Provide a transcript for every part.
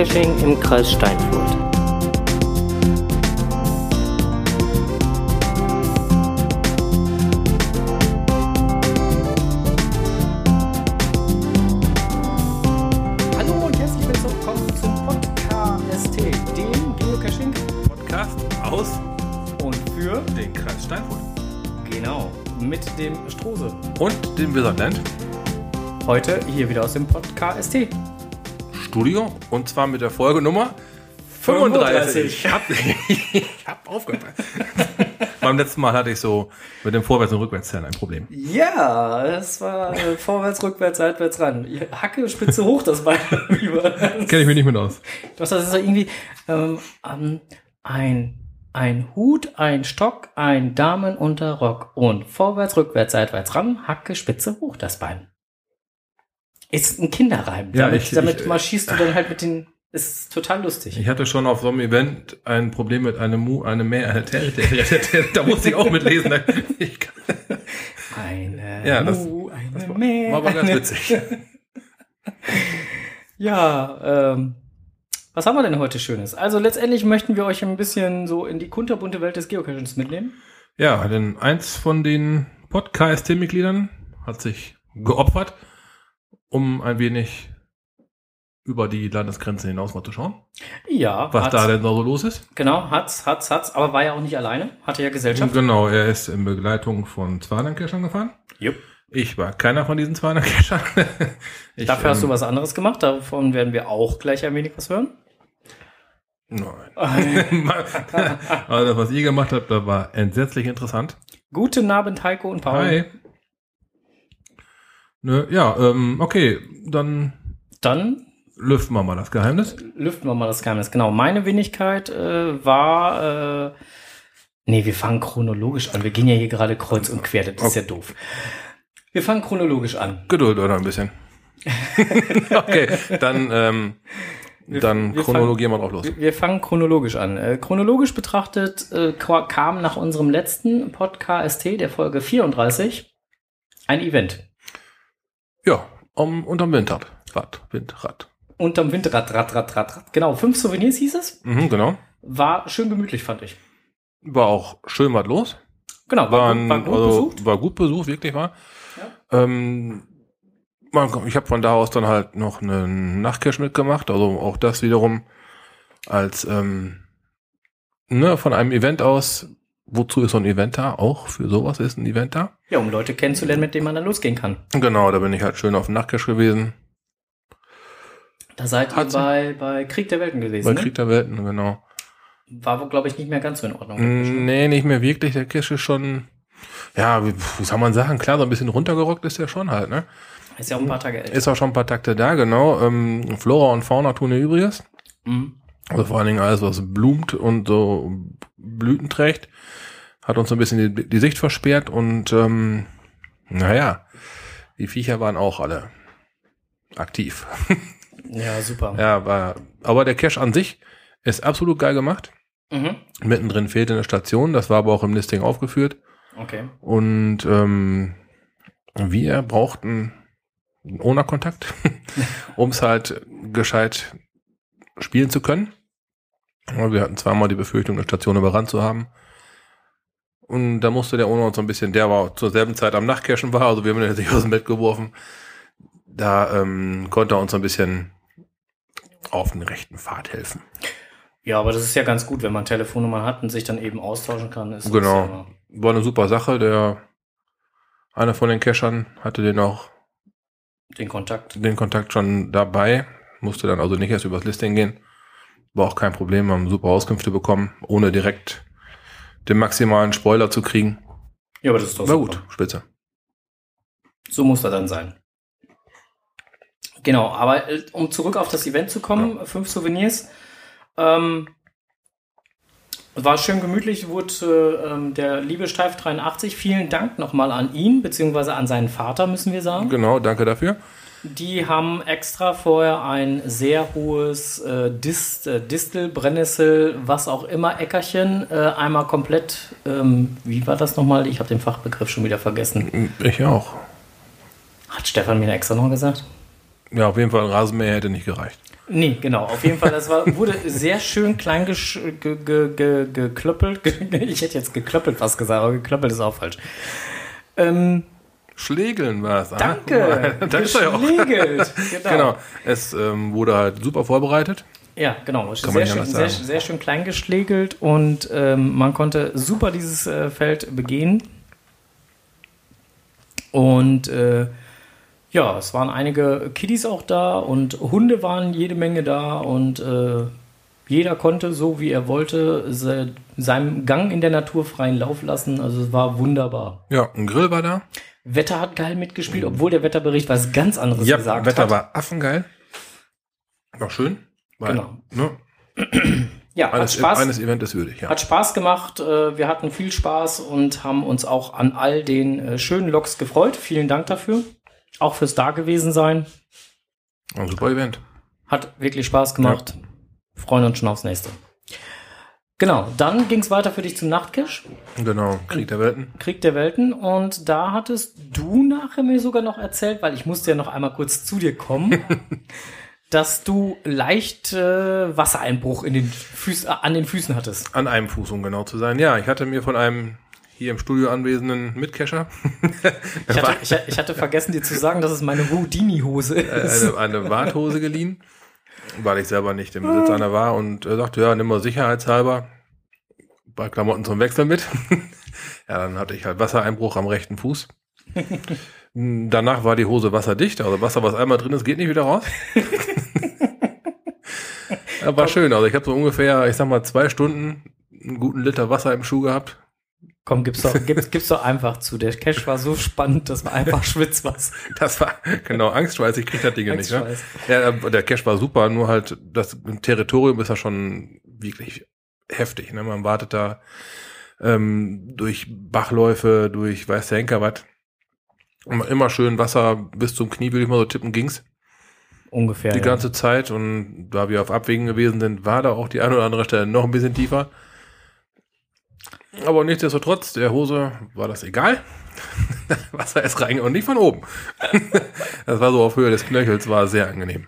Geocaching im Kreis Steinfurt. Hallo und herzlich willkommen zum Podcast, dem Geocaching Podcast aus und für den Kreis Steinfurt. genau mit dem Strose. Und dem Wizardland Heute hier wieder aus dem Podcast. Studio. Und zwar mit der Folge Nummer 35. Ich hab, ich hab aufgepasst. Beim letzten Mal hatte ich so mit dem Vorwärts- und Rückwärtszählen ein Problem. Ja, das war äh, vorwärts, rückwärts, seitwärts ran. Hacke, Spitze hoch, das Bein. Kenne ich mich nicht mit aus. Das ist so irgendwie ähm, ähm, ein, ein Hut, ein Stock, ein Damenunterrock und vorwärts, rückwärts, seitwärts ran, Hacke, Spitze hoch, das Bein. Ist ein Kinderreim. Ja, damit ich- damit ich- marschierst du dann halt mit den. Ist total lustig. Ich hatte schon auf so einem Event ein Problem mit einem Mu, einem Ter, da musste ich auch mitlesen. Ich, Eine Ja, das- Mu, eine das war, Mäh, war aber ganz witzig. Ja, ähm, was haben wir denn heute Schönes? Also letztendlich möchten wir euch ein bisschen so in die kunterbunte Welt des Geocachings mitnehmen. Ja, denn eins von den Podcast-Mitgliedern hat sich geopfert, um ein wenig über die Landesgrenze hinaus mal zu schauen, Ja, was hat's- da denn so los ist. Genau, hat's, hat's, hat's, aber war ja auch nicht alleine, hatte ja Gesellschaft. Genau, er ist in Begleitung von Zwanerkeschern gefahren. Jupp. Ich war keiner von diesen Zwanerkeschern. Ich, Dafür hast du ähm, was anderes gemacht, davon werden wir auch gleich ein wenig was hören. Nein. also das, was ihr gemacht habt, das war entsetzlich interessant. Guten Abend, Heiko und Paul. Hi. Ne, ja, ähm, okay, dann Dann lüften wir mal das Geheimnis. lüften wir mal das Geheimnis. Genau, meine Wenigkeit äh, war. Äh, nee, wir fangen chronologisch an. Wir gehen ja hier gerade kreuz und quer, das ist ja doof. Wir fangen chronologisch an. Geduld oder ein bisschen. okay, dann, ähm, dann wir chronologieren wir drauf los. Wir, wir fangen chronologisch an. Äh, chronologisch betrachtet äh, kam nach unserem letzten Podcast, der Folge 34, ein Event. Ja, um, unterm Windrad. Rad, Windrad. Unterm Windrad, Rad, Rad, Rad, Rad. Genau, fünf Souvenirs hieß es. Mhm, genau. War schön gemütlich, fand ich. War auch schön was los. Genau, war, War, gut, ein, war gut also, besucht. war gut besucht, wirklich war. Ähm, man, ich habe von da aus dann halt noch einen Nachtcash mitgemacht. Also auch das wiederum als ähm, ne, von einem Event aus. Wozu ist so ein Event da? Auch für sowas ist ein Event da. Ja, um Leute kennenzulernen, mit denen man dann losgehen kann. Genau, da bin ich halt schön auf dem Nachtcash gewesen. Da seid ihr bei, bei Krieg der Welten gewesen. Bei ne? Krieg der Welten, genau. War, glaube ich, nicht mehr ganz so in Ordnung. Mm, Nee, nicht mehr wirklich. Der Cash ist schon, ja, wie, wie soll man sagen? Klar, so ein bisschen runtergerockt ist der schon halt, ne? Ist ja auch ein paar Tage älter. Ist auch schon ein paar Takte da, genau. Ähm, Flora und Fauna tun ihr Übriges. Mhm. Also vor allen Dingen alles, was blumt und so Blüten trägt, hat uns so ein bisschen die, die Sicht versperrt und ähm, naja, die Viecher waren auch alle aktiv. Ja, super. ja, war, aber der Cache an sich ist absolut geil gemacht. Mhm. Mittendrin fehlt eine Station, das war aber auch im Listing aufgeführt. Okay. Und ähm, wir brauchten einen Owner-Kontakt, um es halt gescheit spielen zu können. Wir hatten zweimal die Befürchtung, eine Station überrannt zu haben. Und da musste der Owner uns so ein bisschen, der war zur selben Zeit am Nachtcachen war, also wir haben ihn natürlich aus dem Bett geworfen. Da ähm, konnte er uns so ein bisschen auf den rechten Pfad helfen. Ja, aber das ist ja ganz gut, wenn man Telefonnummern hat und sich dann eben austauschen kann. Ist Genau. ja War eine super Sache. Der einer von den Cachern hatte den auch den Kontakt. den Kontakt schon dabei, musste dann also nicht erst übers Listing gehen. War auch kein Problem, haben super Auskünfte bekommen, ohne direkt den maximalen Spoiler zu kriegen. Ja, aber das ist doch War super. gut, spitze. So muss er dann sein. Genau, aber äh, um zurück auf das Event zu kommen, fünf Souvenirs. Ähm, war schön gemütlich, wurde äh, der liebe Steif 83, vielen Dank nochmal an ihn, beziehungsweise an seinen Vater, müssen wir sagen. Genau, danke dafür. Die haben extra vorher ein sehr hohes äh, Dist, äh, Distel, Brennnessel, was auch immer, Äckerchen äh, einmal komplett, ähm, wie war das nochmal? Ich habe den Fachbegriff schon wieder vergessen. Ich auch. Hat Stefan mir extra noch gesagt? Ja, auf jeden Fall ein Rasenmäher hätte nicht gereicht. Nee, genau. Auf jeden Fall, das war, wurde sehr schön klein geklöppelt. Ich hätte jetzt geklöppelt fast gesagt, aber geklöppelt ist auch falsch. Ähm, Schlägeln war es. ah. danke. da ist er ja auch. Genau. Genau. Es ähm, wurde halt super vorbereitet. Ja, genau. man Sehr schön, sehr, sehr schön klein geschlägelt und ähm, man konnte super dieses äh, Feld begehen. Und äh, ja, es waren einige Kiddies auch da und Hunde waren jede Menge da und äh, jeder konnte so wie er wollte se seinem Gang in der Natur freien Lauf lassen. Also es war wunderbar. Ja, ein Grill war da. Wetter hat geil mitgespielt, obwohl der Wetterbericht was ganz anderes Ja, gesagt Wetter hat. war affengeil. War schön. War, Genau. Ne, ja, hat eines, Spaß. eines Event ist würdig, ja. Hat Spaß gemacht, äh, wir hatten viel Spaß und haben uns auch an all den äh, schönen Loks gefreut. Vielen Dank dafür. Auch fürs Dagewesen sein. Ein super Event. Hat wirklich Spaß gemacht. Freuen uns schon aufs nächste. Genau, dann ging es weiter für dich zum Nachtcash, Genau, Krieg der Welten. Krieg der Welten. Und da hattest du nachher mir sogar noch erzählt, weil ich musste ja noch einmal kurz zu dir kommen, dass du leicht äh, Wassereinbruch in den Füß, äh, an den Füßen hattest. An einem Fuß, um genau zu sein. Ja, ich hatte mir von einem hier im Studio anwesenden Mitcacher Ich hatte, ich, ich hatte vergessen, dir zu sagen, dass es meine Houdini-Hose ist. eine, eine Warthose geliehen, weil ich selber nicht im Besitz einer war und er sagte, ja, nimm mal sicherheitshalber paar Klamotten zum Wechsel mit. ja, dann hatte ich halt Wassereinbruch am rechten Fuß. Danach war die Hose wasserdicht, also Wasser, was einmal drin ist, geht nicht wieder raus. Ja, war schön, also ich habe so ungefähr, ich sag mal, zwei Stunden einen guten Liter Wasser im Schuh gehabt. Komm, gib's doch, gib's, gib's doch einfach zu. Der Cash war so spannend, dass man einfach schwitzt was. Das war, genau, Angstschweiß, ich krieg das Ding nicht, ne? Ja, äh, der Cache war super, nur halt das Territorium ist ja schon wirklich heftig. Ne? Man wartet da ähm, durch Bachläufe, durch weiß der Henker was. Immer- Immer schön Wasser bis zum Knie, würde ich mal so tippen, ging's Ungefähr. die ja. ganze Zeit. Und da wir auf Abwägen gewesen sind, war da auch die eine oder andere Stelle noch ein bisschen tiefer. Aber nichtsdestotrotz, der Hose war das egal. Wasser ist rein und nicht von oben. das war so auf Höhe des Knöchels, war sehr angenehm.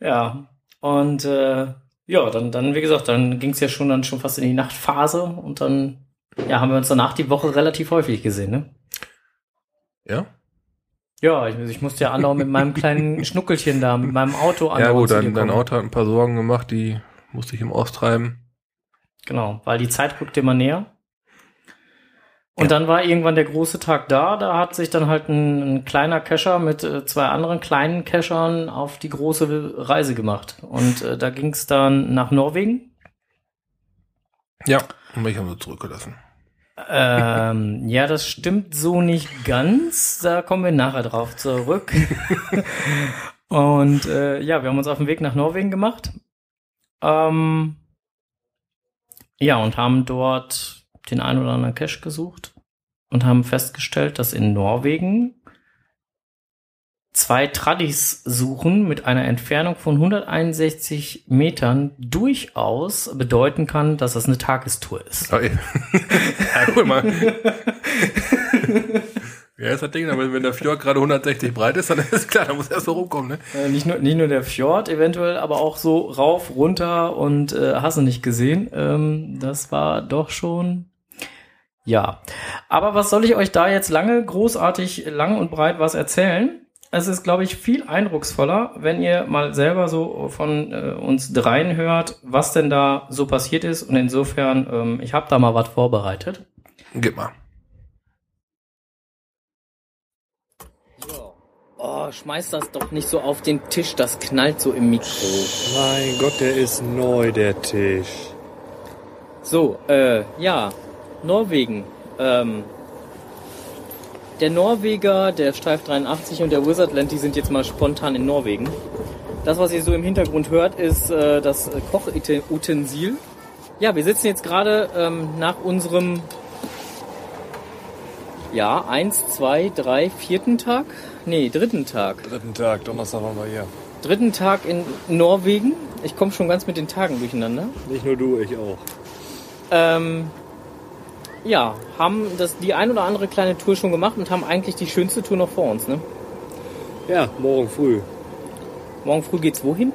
Ja. Und äh, ja, dann, dann, wie gesagt, dann ging's ja schon dann schon fast in die Nachtphase und dann ja, haben wir uns danach die Woche relativ häufig gesehen, ne? Ja? Ja, ich, ich musste ja andauernd mit meinem kleinen Schnuckelchen da, mit meinem Auto Ja andauernd gut, dein, dein. Auto hat ein paar Sorgen gemacht, die musste ich ihm austreiben. Genau, weil die Zeit rückte immer näher. Und Ja. dann war irgendwann der große Tag da. Da hat sich dann halt ein, ein kleiner Cacher mit äh, zwei anderen kleinen Cachern auf die große Reise gemacht. Und äh, da ging es dann nach Norwegen. Ja. Und mich haben sie zurückgelassen. Ähm, ja, das stimmt so nicht ganz. Da kommen wir nachher drauf zurück. Und äh, ja, wir haben uns auf den Weg nach Norwegen gemacht. Ähm, ja, und haben dort den einen oder anderen Cache gesucht und haben festgestellt, dass in Norwegen zwei Tradis suchen mit einer Entfernung von 161 Metern durchaus bedeuten kann, dass das eine Tagestour ist. Ah, ja, ja, guck mal. Ja, ist das Ding, aber wenn der Fjord gerade 160 breit ist, dann ist klar, da muss erst so rumkommen, ne? Äh, nicht, nur, nicht nur der Fjord eventuell, aber auch so rauf, runter und äh, hast du nicht gesehen. Ähm, das war doch schon. Ja. Aber was soll ich euch da jetzt lange, großartig, lang und breit was erzählen? Es ist, glaube ich, viel eindrucksvoller, wenn ihr mal selber so von äh, uns dreien hört, was denn da so passiert ist. Und insofern, ähm, ich habe da mal was vorbereitet. Gib mal. Oh, schmeiß das doch nicht so auf den Tisch, das knallt so im Mikro. Mein Gott, der ist neu, der Tisch. So, äh, ja, Norwegen. Ähm, der Norweger, der Streif 83 und der Wizardland, die sind jetzt mal spontan in Norwegen. Das, was ihr so im Hintergrund hört, ist äh, das Kochutensil. Ja, wir sitzen jetzt gerade ähm, nach unserem, ja, eins, zwei, drei, vierten Tag? Nee, dritten Tag. Dritten Tag, Donnerstag waren wir hier. Dritten Tag in Norwegen. Ich komme schon ganz mit den Tagen durcheinander. Nicht nur du, ich auch. Ähm, ja, haben das die ein oder andere kleine Tour schon gemacht und haben eigentlich die schönste Tour noch vor uns. Ne? Ja, morgen früh. Morgen früh geht's wohin?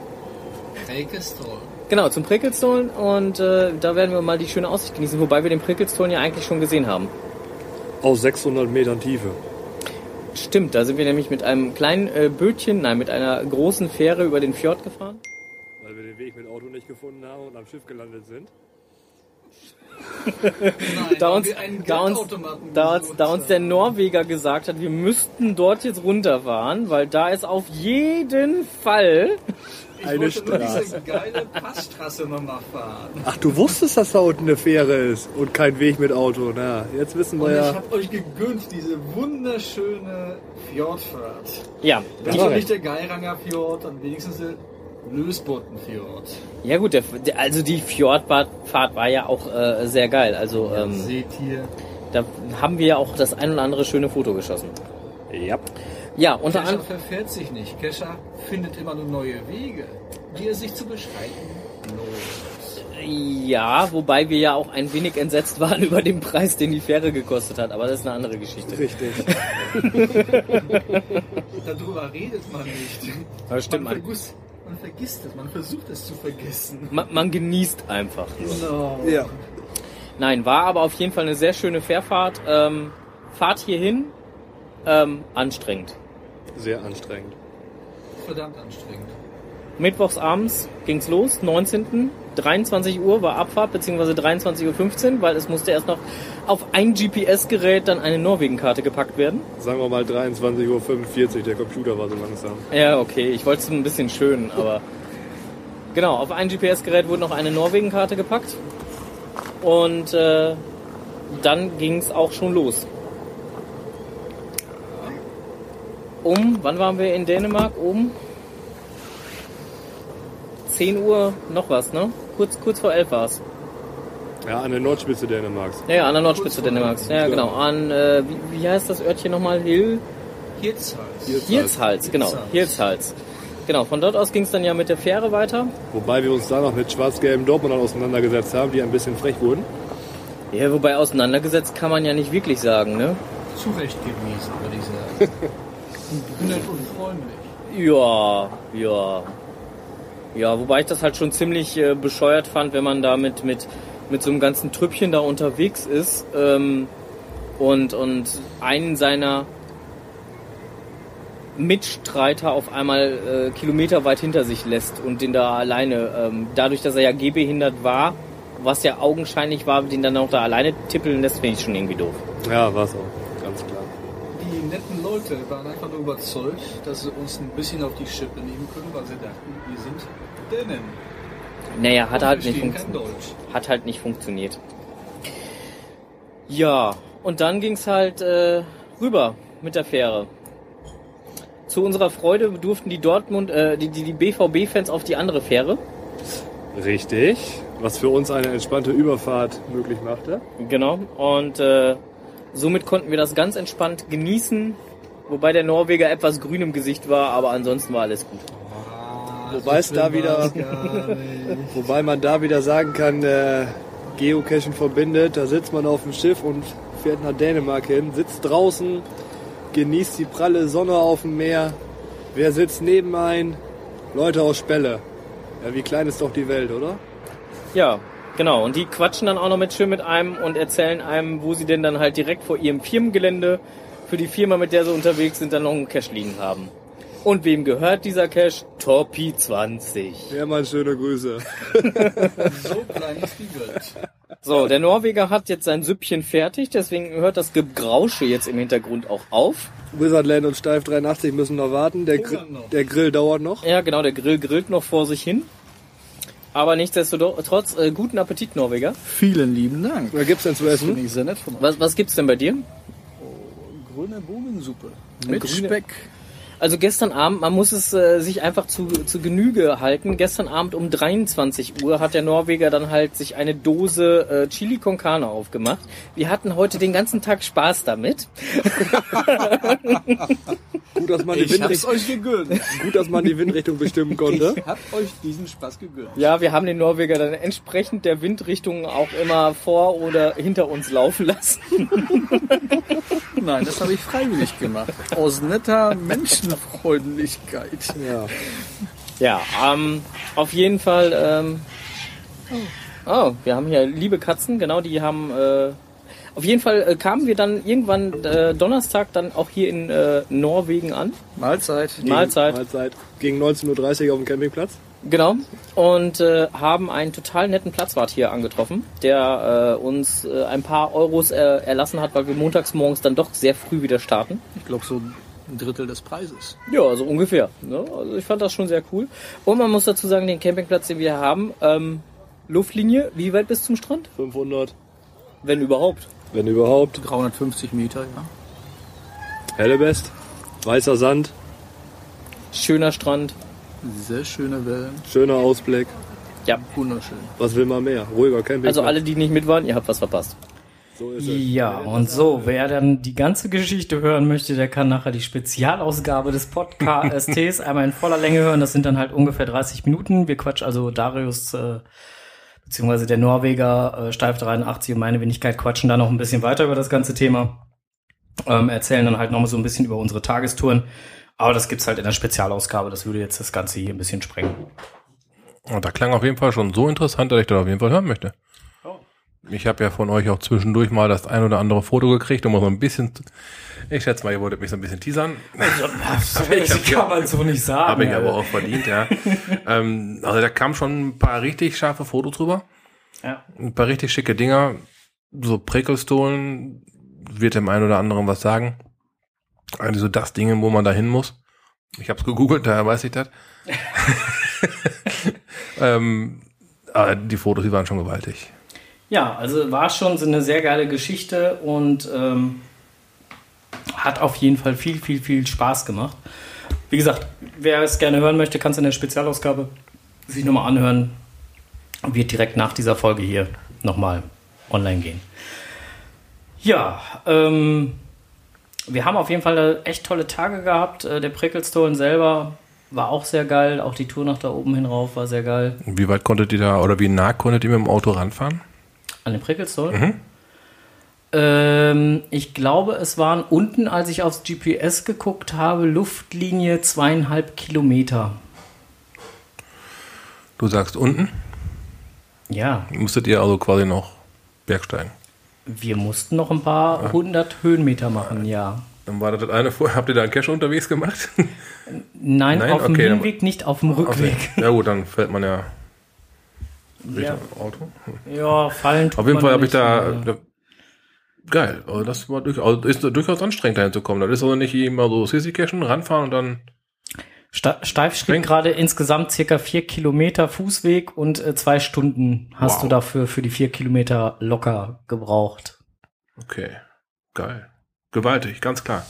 Prekelstol. Genau, zum Prickelstorn und äh, da werden wir mal die schöne Aussicht genießen, wobei wir den Prickelstorn ja eigentlich schon gesehen haben. Aus 600 Metern Tiefe. Stimmt, da sind wir nämlich mit einem kleinen äh, Bötchen, nein, mit einer großen Fähre über den Fjord gefahren. Weil wir den Weg mit Auto nicht gefunden haben und am Schiff gelandet sind. Nein, Da uns, da, uns, da, uns, da uns der haben. Norweger gesagt hat, wir müssten dort jetzt runterfahren, weil da ist auf jeden Fall Ich eine wollte nur Straße. diese geile Passstraße nochmal fahren. Ach, du wusstest, dass da unten eine Fähre ist und kein Weg mit Auto. Na, jetzt wissen wir Und ich ja. habe euch gegönnt, diese wunderschöne Fjordfahrt. Ja, Das war nicht der Geiranger Fjord, dann wenigstens der Lösbottenfjord. ja gut, der, also die Fjordfahrt war ja auch äh, sehr geil. Also ähm, Seht ihr. da haben wir ja auch das ein oder andere schöne Foto geschossen. Ja. Ja, unter Kescher anderem. verfährt sich nicht. Kescher findet immer nur neue Wege, die er sich zu beschreiten lohnt. Ja, wobei wir ja auch ein wenig entsetzt waren über den Preis, den die Fähre gekostet hat, aber das ist eine andere Geschichte. Richtig. Darüber redet man nicht. Das stimmt, man, man, vergisst, man vergisst es, man versucht es zu vergessen. man, man genießt einfach. Genau. Ja. Nein, war aber auf jeden Fall eine sehr schöne Fährfahrt. Ähm, Fahrt hierhin, ähm, anstrengend. Sehr anstrengend. Verdammt anstrengend. Mittwochs abends ging's los, 19. 23 Uhr war Abfahrt, beziehungsweise 23.15 Uhr, weil es musste erst noch auf ein GPS-Gerät dann eine Norwegen-Karte gepackt werden. Sagen wir mal 23.45 Uhr, der Computer war so langsam. Ja, okay, ich wollte es ein bisschen schön, aber genau, auf ein GPS-Gerät wurde noch eine Norwegen-Karte gepackt und äh, dann ging's auch schon los. Um, wann waren wir in Dänemark? Um 10 Uhr noch was, ne? Kurz, kurz vor 11 war's. Ja, an der Nordspitze Dänemarks. Ja, ja, an der Nordspitze Dänemarks. Ja, genau. An, äh, wie, wie heißt das Örtchen nochmal? Hill? Hirtshals. Hirtshals, genau. Hirtshals. Genau, von dort aus ging's dann ja mit der Fähre weiter. Wobei wir uns da noch mit schwarz-gelben Dortmundern auseinandergesetzt haben, die ein bisschen frech wurden. Ja, wobei auseinandergesetzt kann man ja nicht wirklich sagen, ne? Zurechtgewiesen, würde ich sagen. Nett und freundlich. Ja, ja. Ja, wobei ich das halt schon ziemlich äh, bescheuert fand, wenn man da mit, mit, mit so einem ganzen Trüppchen da unterwegs ist ähm, und, und einen seiner Mitstreiter auf einmal äh, kilometerweit hinter sich lässt und den da alleine, ähm, dadurch, dass er ja gehbehindert war, was ja augenscheinlich war, den dann auch da alleine tippeln lässt, finde ich schon irgendwie doof. Ja, war's auch. Leute waren einfach nur überzeugt, dass sie uns ein bisschen auf die Schippe nehmen können, weil sie dachten, wir sind Dänen. Naja, hat halt nicht. Hat halt nicht funktioniert. Ja, und dann ging's halt äh, rüber mit der Fähre. Zu unserer Freude durften die Dortmund, äh, die, die, die BVB-Fans auf die andere Fähre. Richtig. Was für uns eine entspannte Überfahrt möglich machte. Genau. Und äh, somit konnten wir das ganz entspannt genießen. Wobei der Norweger etwas grün im Gesicht war, aber ansonsten war alles gut. Wobei es da wieder, wobei man da wieder sagen kann, äh, Geocachen verbindet. Da sitzt man auf dem Schiff und fährt nach Dänemark hin, sitzt draußen, genießt die pralle Sonne auf dem Meer. Wer sitzt neben ein? Leute aus Spelle. Ja, wie klein ist doch die Welt, oder? Ja, genau. Und die quatschen dann auch noch mit schön mit einem und erzählen einem, wo sie denn dann halt direkt vor ihrem Firmengelände für die Firma, mit der sie unterwegs sind, dann noch einen Cash liegen haben. Und wem gehört dieser Cash? Torpi 20. Ja, mal schöne Grüße. So klein ist die Welt. So, der Norweger hat jetzt sein Süppchen fertig, deswegen hört das Gebrausche jetzt im Hintergrund auch auf. Wizardland und Steif 83 müssen noch warten. Der, Gr noch. der Grill dauert noch. Ja, genau, der Grill grillt noch vor sich hin. Aber nichtsdestotrotz, äh, guten Appetit, Norweger. Vielen lieben Dank. Was gibt's denn zu essen? Finde ich sehr nett von euch. Was, was gibt's denn bei dir? Grüne Bohnensuppe. Mit grüne- Speck. Also gestern Abend, man muss es äh, sich einfach zu, zu Genüge halten. Gestern Abend um 23 Uhr hat der Norweger dann halt sich eine Dose äh, Chili con Carne aufgemacht. Wir hatten heute den ganzen Tag Spaß damit. Gut, dass man die, Ich Windrichtung, euch gegönnt. gut, dass man die Windrichtung bestimmen konnte. Ich hab euch diesen Spaß gegönnt. Ja, wir haben den Norweger dann entsprechend der Windrichtung auch immer vor oder hinter uns laufen lassen. Nein, das habe ich freiwillig gemacht. Aus netter Menschenfreundlichkeit. Ja. Ja, ähm, auf jeden Fall. Ähm, oh, wir haben hier liebe Katzen, genau, die haben. Äh, auf jeden Fall äh, kamen wir dann irgendwann äh, Donnerstag dann auch hier in äh, Norwegen an. Mahlzeit. Mahlzeit. Mahlzeit. Gegen 19.30 Uhr auf dem Campingplatz. Genau. Und äh, haben einen total netten Platzwart hier angetroffen, der äh, uns äh, ein paar Euros äh, erlassen hat, weil wir montags morgens dann doch sehr früh wieder starten. Ich glaube so ein Drittel des Preises. Ja, also ungefähr. Ne? Also ich fand das schon sehr cool. Und man muss dazu sagen, den Campingplatz, den wir haben, ähm, Luftlinie, wie weit bis zum Strand? 500, Wenn überhaupt. wenn überhaupt. 350 Meter, ja. Hellebest, weißer Sand, Schöner Strand. Sehr schöne Wellen. schöner Ausblick. Ja. Wunderschön. Was will man mehr? Ruhiger Campingplatz. Also alle, die nicht mit waren, ihr habt was verpasst. So ist es. Ja, und so, wer dann die ganze Geschichte hören möchte, der kann nachher die Spezialausgabe des Podcasts einmal in voller Länge hören. Das sind dann halt ungefähr 30 Minuten. Wir quatschen also Darius, äh, beziehungsweise der Norweger, äh, Steif 83 und meine Wenigkeit quatschen da noch ein bisschen weiter über das ganze Thema. Ähm, erzählen dann halt noch mal so ein bisschen über unsere Tagestouren. Aber das gibt's halt in der Spezialausgabe. Das würde jetzt das Ganze hier ein bisschen sprengen. Und da klang auf jeden Fall schon so interessant, dass ich das auf jeden Fall hören möchte. Ich habe ja von euch auch zwischendurch mal das ein oder andere Foto gekriegt, um mal so ein bisschen, ich schätze mal, ihr wolltet mich so ein bisschen teasern. Das Ich hab- kann man so nicht sagen. Habe ich aber auch verdient, ja. ähm, also da kamen schon ein paar richtig scharfe Fotos drüber. Ja. Ein paar richtig schicke Dinger. So Prickelstolen wird dem einen oder anderen was sagen. Also das Ding, wo man da hin muss. Ich habe es gegoogelt, daher weiß ich das. ähm, aber die Fotos, die waren schon gewaltig. Ja, also war schon so eine sehr geile Geschichte und ähm, hat auf jeden Fall viel, viel, viel Spaß gemacht. Wie gesagt, wer es gerne hören möchte, kann es in der Spezialausgabe sich nochmal anhören. Wird direkt nach dieser Folge hier nochmal online gehen. Ja, ähm, wir haben auf jeden Fall echt tolle Tage gehabt. Äh, Der Prickelstone selber war auch sehr geil. Auch die Tour nach da oben hin rauf war sehr geil. Wie weit konntet ihr da, oder wie nah konntet ihr mit dem Auto ranfahren? An den Prickelstone? Ähm, ich glaube, es waren unten, als ich aufs GPS geguckt habe, Luftlinie zweieinhalb Kilometer. Du sagst unten, Ja, musstet ihr also quasi noch bergsteigen. wir mussten noch ein paar hundert Höhenmeter machen, ja. Dann war das eine vorher. Habt ihr da einen Cache unterwegs gemacht? Nein, Nein? auf dem Okay, dann- Hinweg, nicht auf dem Rückweg. Ja gut, dann fällt man ja Ja, Auto. ja fallen Auf jeden Fall habe ich da, aber- da geil. Also das war durchaus, ist durchaus anstrengend dahin zu kommen. Das ist also nicht immer so Sissy Cashen, ranfahren und dann Steif schrieb gerade insgesamt circa vier Kilometer Fußweg und äh, zwei Stunden hast Wow. du dafür für die vier Kilometer locker gebraucht. okay, geil, gewaltig, ganz klar.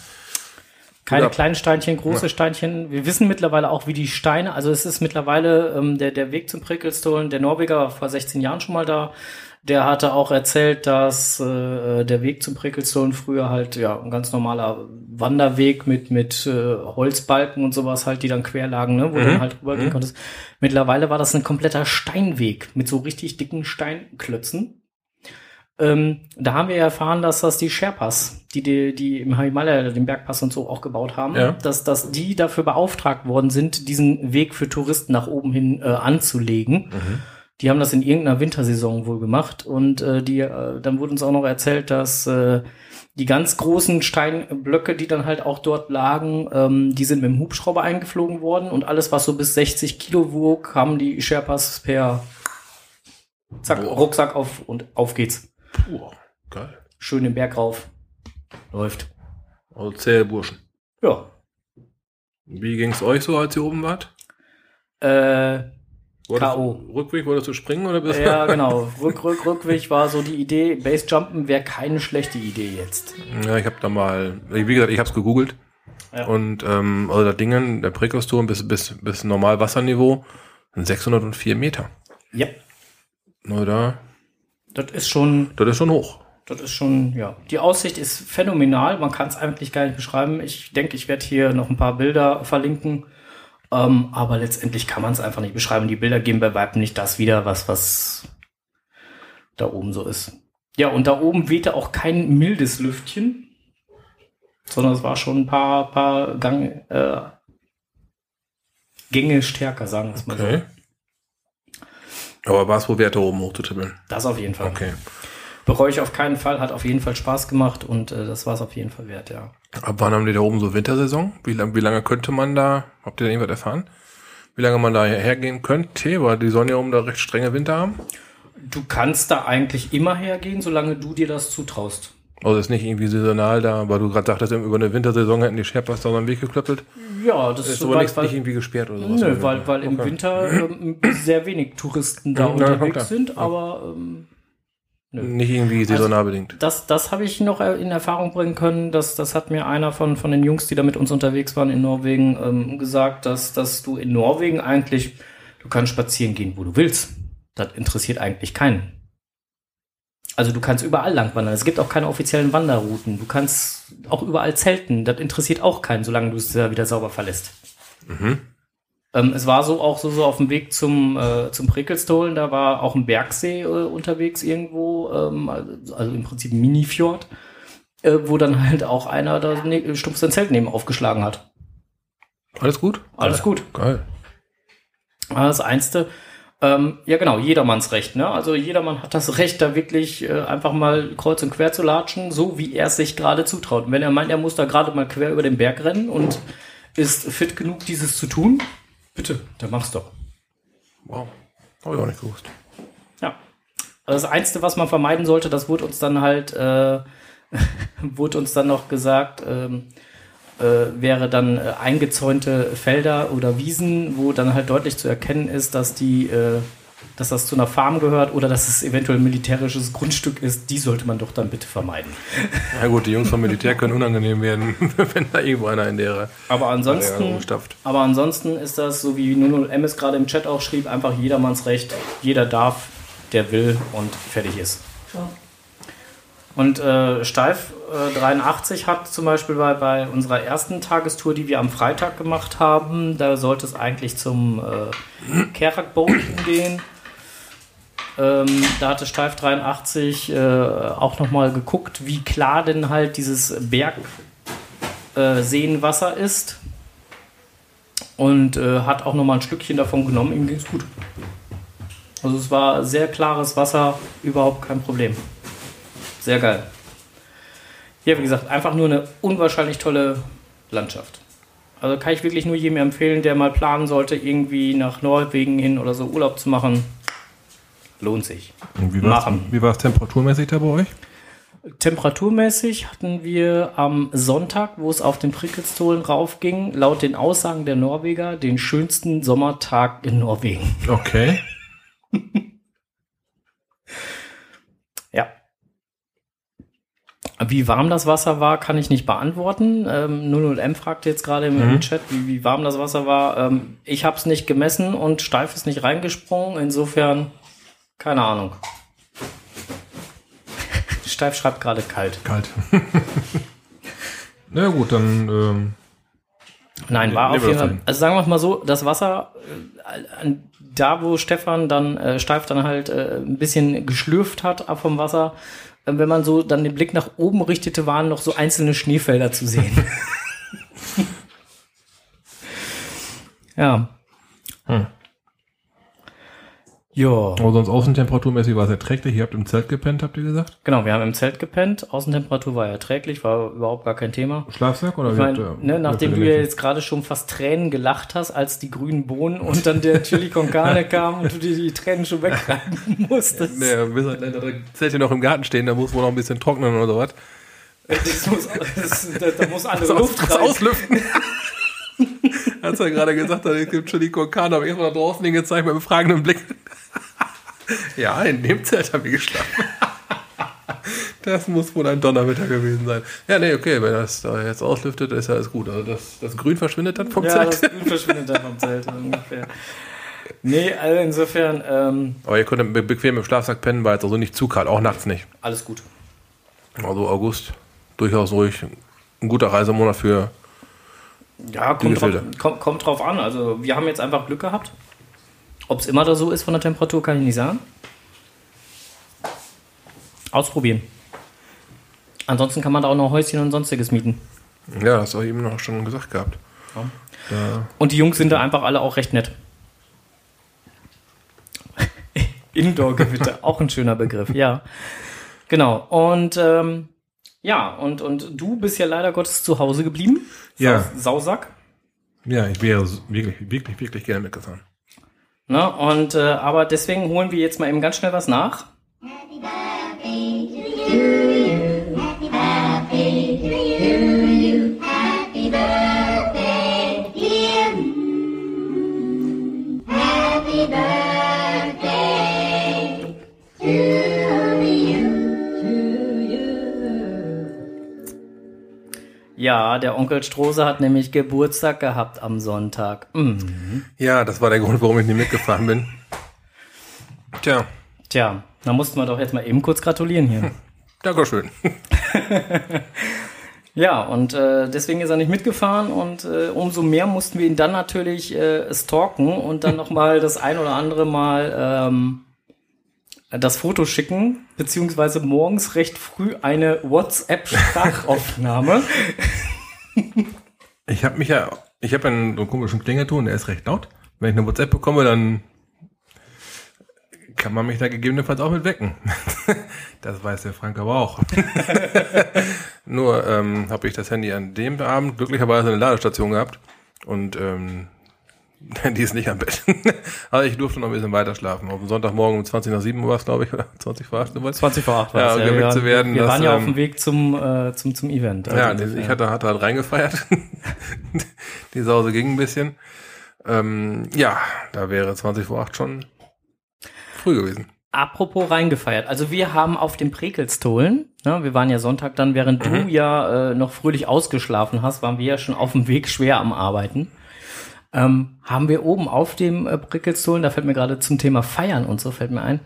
Keine Ja. kleinen Steinchen, große Steinchen. Wir wissen mittlerweile auch, wie die Steine, also es ist mittlerweile ähm, der, der Weg zum Prickelstolen, der Norweger war vor 16 Jahren schon mal da. Der hatte auch erzählt, dass äh, der Weg zum Prickelstolen früher halt ja ein ganz normaler Wanderweg mit mit äh, Holzbalken und sowas halt, die dann quer lagen, ne, wo du Mhm. dann halt rübergehen konntest. Mittlerweile war das ein kompletter Steinweg mit so richtig dicken Steinklötzen. Ähm, da haben wir erfahren, dass das die Sherpas, die, die, die im Himalaya den Bergpass und so auch gebaut haben, Ja. dass, dass die dafür beauftragt worden sind, diesen Weg für Touristen nach oben hin äh, anzulegen. Die haben das in irgendeiner Wintersaison wohl gemacht und äh, die, äh, dann wurde uns auch noch erzählt, dass äh, die ganz großen Steinblöcke, die dann halt auch dort lagen, ähm, die sind mit dem Hubschrauber eingeflogen worden und alles, was so bis 60 Kilo wog, haben die Sherpas per Zack, Rucksack auf und auf geht's. Puh, geil. Schön den Berg rauf. Läuft. Also zähe Burschen. Ja. Wie ging's euch so, als ihr oben wart? Äh, K.O.. Rückweg, wolltest du springen oder bist ja, genau. Rück, rück, Rückweg war so die Idee. Basejumpen wäre keine schlechte Idee jetzt. Ja, ich habe da mal, wie gesagt, ich habe es gegoogelt. Ja. Und ähm, also das Dingen, der Präkosturm bis, bis, bis normal Wasserniveau sind 604 Meter. Ja. Oder? Das ist schon, Das ist schon hoch. das ist schon, ja. Die Aussicht ist phänomenal. Man kann es eigentlich gar nicht beschreiben. Ich denke, ich werde hier noch ein paar Bilder verlinken. Ähm, aber letztendlich kann man es einfach nicht beschreiben. Die Bilder geben bei Weitem nicht das wieder, was, was da oben so ist. Ja, und da oben wehte auch kein mildes Lüftchen, sondern es war schon ein paar, paar Gang, äh, Gänge stärker, sagen wir es mal Okay. Aber war es wohl wert, da oben hochzutippeln? Das auf jeden Fall. Okay. Bereue ich auf keinen Fall, hat auf jeden Fall Spaß gemacht und äh, das war es auf jeden Fall wert, ja. Ab wann haben die da oben so Wintersaison? Wie, lang, wie lange könnte man da, habt ihr da irgendwas erfahren? Wie lange man da hergehen könnte? Weil die sollen ja oben da recht strenge Winter haben. Du kannst da eigentlich immer hergehen, solange du dir das zutraust. Also ist nicht irgendwie saisonal da, weil du gerade sagtest, über eine Wintersaison hätten die Sherpas da so einen Weg geklöppelt. Ja, das Ist ist aber weil, nicht, weil, nicht irgendwie gesperrt oder sowas. Nö, weil, weil im Okay. Winter ähm, sehr wenig Touristen da Ja, ja, unterwegs klar. sind, aber ähm, Nicht irgendwie saisonal bedingt. das, das habe ich noch in Erfahrung bringen können. Das, das hat mir einer von, von den Jungs, die da mit uns unterwegs waren in Norwegen, ähm, gesagt, dass, dass du in Norwegen eigentlich, du kannst spazieren gehen, wo du willst. Das interessiert eigentlich keinen. Also du kannst überall lang wandern. Es gibt auch keine offiziellen Wanderrouten. Du kannst auch überall zelten. Das interessiert auch keinen, solange du es wieder sauber verlässt. Ähm, es war so auch so, so auf dem Weg zum, äh, zum Prekelstolen, da war auch ein Bergsee äh, unterwegs irgendwo, ähm, also also im Prinzip ein Mini-Fjord, äh, wo dann halt auch einer da ne, stumpf sein Zelt neben aufgeschlagen hat. Alles gut? Alles gut. Geil. Das Einste, ähm, ja genau, jedermanns Recht. Ne? Also jedermann hat das Recht, da wirklich äh, einfach mal kreuz und quer zu latschen, so wie er es sich gerade zutraut. Und wenn er meint, er muss da gerade mal quer über den Berg rennen und ist fit genug, dieses zu tun, bitte, dann mach's doch. Wow. Habe ich auch nicht gewusst. Ja. Also das Einzige, was man vermeiden sollte, das wurde uns dann halt, äh, wurde uns dann noch gesagt, ähm, äh, wäre dann äh, eingezäunte Felder oder Wiesen, wo dann halt deutlich zu erkennen ist, dass die, äh, dass das zu einer Farm gehört oder dass es eventuell ein militärisches Grundstück ist, die sollte man doch dann bitte vermeiden. Ja gut, die Jungs vom Militär können unangenehm werden, wenn da irgendwo einer in der Aber ansonsten, rumstapft. aber ansonsten ist das, so wie 00M es gerade im Chat auch schrieb, einfach jedermanns Recht. Jeder darf, der will und fertig ist. Und äh, Steif äh, 83 hat zum Beispiel bei, bei unserer ersten Tagestour, die wir am Freitag gemacht haben, da sollte es eigentlich zum äh, Kerak Boating gehen. Ähm, da hatte Steif 83 äh, auch nochmal geguckt, wie klar denn halt dieses Berg äh, ist. Und äh, hat auch nochmal ein Stückchen davon genommen, ihm ging es gut. Also es war sehr klares Wasser, überhaupt kein Problem. Sehr geil. Ja, wie gesagt, einfach nur eine unwahrscheinlich tolle Landschaft. Also kann ich wirklich nur jedem empfehlen, der mal planen sollte, irgendwie nach Norwegen hin oder so Urlaub zu machen. Lohnt sich. Und wie Machen. wie war es temperaturmäßig da bei euch? Temperaturmäßig hatten wir am Sonntag, wo es auf den Prickelstolen raufging, laut den Aussagen der Norweger den schönsten Sommertag in Norwegen. Okay. Ja. Wie warm das Wasser war, kann ich nicht beantworten. Ähm, 00M fragte jetzt gerade im, im Chat, wie, wie warm das Wasser war. Ähm, ich habe es nicht gemessen und Steif ist nicht reingesprungen. Insofern, keine Ahnung. Steif schreibt gerade kalt. Kalt. Na gut, dann ähm, Nein, war auf jeden Fall. Also sagen wir mal so, das Wasser, äh, da wo Stefan dann äh, steif dann halt äh, ein bisschen geschlürft hat ab vom Wasser, wenn man so dann den Blick nach oben richtete, waren noch so einzelne Schneefelder zu sehen. ja. Hm. Ja, aber sonst außentemperaturmäßig war es erträglich. Ihr habt im Zelt gepennt, habt ihr gesagt? genau, wir haben im Zelt gepennt, Außentemperatur war erträglich, war überhaupt gar kein Thema. Schlafsack oder Ich wie habt ne, nachdem du ja jetzt gerade schon fast Tränen gelacht hast, als die grünen Bohnen und dann der Chili con Carne kam und du dir die Tränen schon wegreiben musstest. Nee, wir müssen halt das Zelt hier noch im Garten stehen, da muss wohl noch ein bisschen trocknen oder sowas. Das muss, das, da, da muss andere Das Luft rein. auslüften. Als er gerade gesagt hat, es gibt Chili con Carne, habe ich erstmal draußen hingezeigt mit einem fragenden Blick. ja, in dem Zelt habe ich geschlafen. Das muss wohl ein Donnerwetter gewesen sein. Ja, nee, okay, wenn das da jetzt auslüftet, ist ja alles gut. Also das, das Grün verschwindet dann vom Ja, Zelt. das Grün verschwindet dann vom Zelt ungefähr. Nee, also insofern ähm, Aber ihr könnt be- bequem im Schlafsack pennen, weil es also nicht zu kalt, auch nachts nicht. alles gut. Also August, durchaus ruhig. Ein guter Reisemonat für. Ja, kommt drauf, kommt, kommt drauf an. Also wir haben jetzt einfach Glück gehabt. Ob es immer da so ist von der Temperatur, kann ich nicht sagen. Ausprobieren. Ansonsten kann man da auch noch Häuschen und sonstiges mieten. Ja, das habe ich eben noch schon gesagt gehabt. Da, Und die Jungs sind da einfach alle auch recht nett. Indoor-Gewitter, auch ein schöner Begriff, ja. Genau. Und ähm, ja, und, und du bist ja leider Gottes zu Hause geblieben. Ja. Sausack. ja, ich wäre wirklich, wirklich, wirklich gerne mitgefahren. Ne? Und äh, aber deswegen holen wir jetzt mal eben ganz schnell was nach. Ja, der Onkel Strose hat nämlich Geburtstag gehabt am Sonntag. Mhm. Ja, das war der Grund, warum ich nicht mitgefahren bin. Tja, Tja, da mussten wir doch jetzt mal eben kurz gratulieren hier. Dankeschön. Ja, und äh, deswegen ist er nicht mitgefahren und äh, umso mehr mussten wir ihn dann natürlich äh, stalken und dann nochmal das ein oder andere Mal ähm, das Foto schicken, beziehungsweise morgens recht früh eine WhatsApp-Sprachaufnahme. Ich habe mich ja, ich habe einen, einen komischen Klingelton, der ist recht laut. Wenn ich eine WhatsApp bekomme, dann kann man mich da gegebenenfalls auch mit wecken. das weiß der Frank aber auch. Nur ähm, habe ich das Handy an dem Abend glücklicherweise eine Ladestation gehabt und ähm, die ist nicht am Bett. Aber ich durfte noch ein bisschen weiter schlafen. Auf dem Sonntagmorgen um 20 nach 7 war es, glaube ich, oder 20 vor 8 Uhr. 20 vor 8 Ja, war's, um geweckt zu werden, Wir das, waren ja auf ähm, dem Weg zum, äh, zum, zum Event. Also Ja, das, ich hatte, hatte halt reingefeiert. die Sause ging ein bisschen. Ähm, ja, da wäre 20 vor 8 schon früh gewesen. Apropos reingefeiert. Also wir haben auf dem Prekelstolen, ne, wir waren ja Sonntag dann, während du ja äh, noch fröhlich ausgeschlafen hast, waren wir ja schon auf dem Weg schwer am Arbeiten. Ähm, haben wir oben auf dem äh, Prekelstolen, da fällt mir gerade zum Thema Feiern und so fällt mir ein,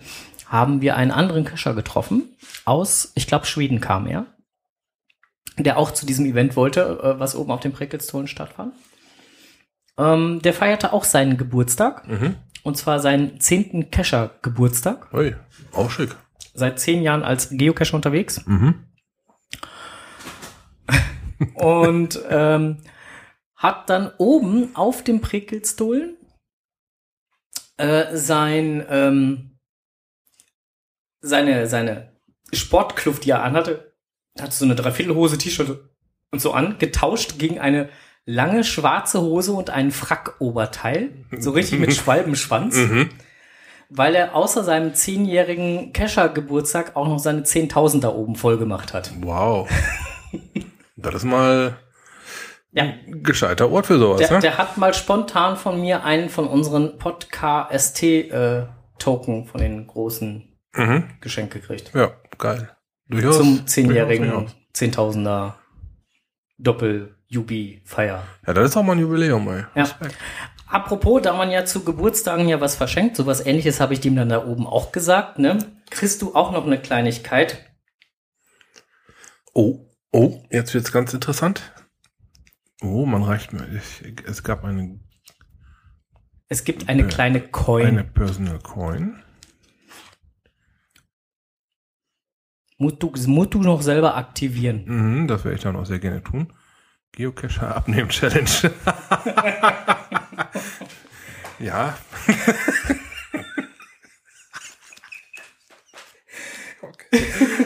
haben wir einen anderen Kescher getroffen aus, ich glaube Schweden kam er, der auch zu diesem Event wollte, äh, was oben auf dem Prekelstolen stattfand. Ähm, der feierte auch seinen Geburtstag. Und zwar seinen zehnten Kescher-Geburtstag. Ui, auch schick. Seit zehn Jahren als Geocacher unterwegs. Und ähm, hat dann oben auf dem Prickelsstolen äh, sein ähm, seine seine Sportkluft, die er anhatte, hatte so eine Dreiviertelhose, T-Shirt und so an, getauscht gegen eine lange schwarze Hose und einen Frackoberteil, so richtig mit Schwalbenschwanz, weil er außer seinem zehnjährigen Kescher-Geburtstag auch noch seine 10.000 da oben voll gemacht hat. Wow. das ist mal Ja, gescheiter Ort für sowas, der, ne? der hat mal spontan von mir einen von unseren Podcast-Token von den großen Mhm. Geschenk gekriegt. Ja, geil. Durchaus. Zum zehnjährigen. Zehntausender Doppel-Jubi-Feier. Ja, das ist auch mal ein Jubiläum, ey. Ja. Apropos, da man ja zu Geburtstagen ja was verschenkt, sowas ähnliches habe ich dem dann da oben auch gesagt, ne? Kriegst du auch noch eine Kleinigkeit? Oh, oh, jetzt wird's ganz interessant. Oh, man reicht mir. Ich, es gab eine, Es gibt eine Ja. kleine Coin. eine Personal Coin. Musst du, musst du noch selber aktivieren. Mhm, das werde ich dann auch sehr gerne tun. Geocacher abnehmen Challenge. ja.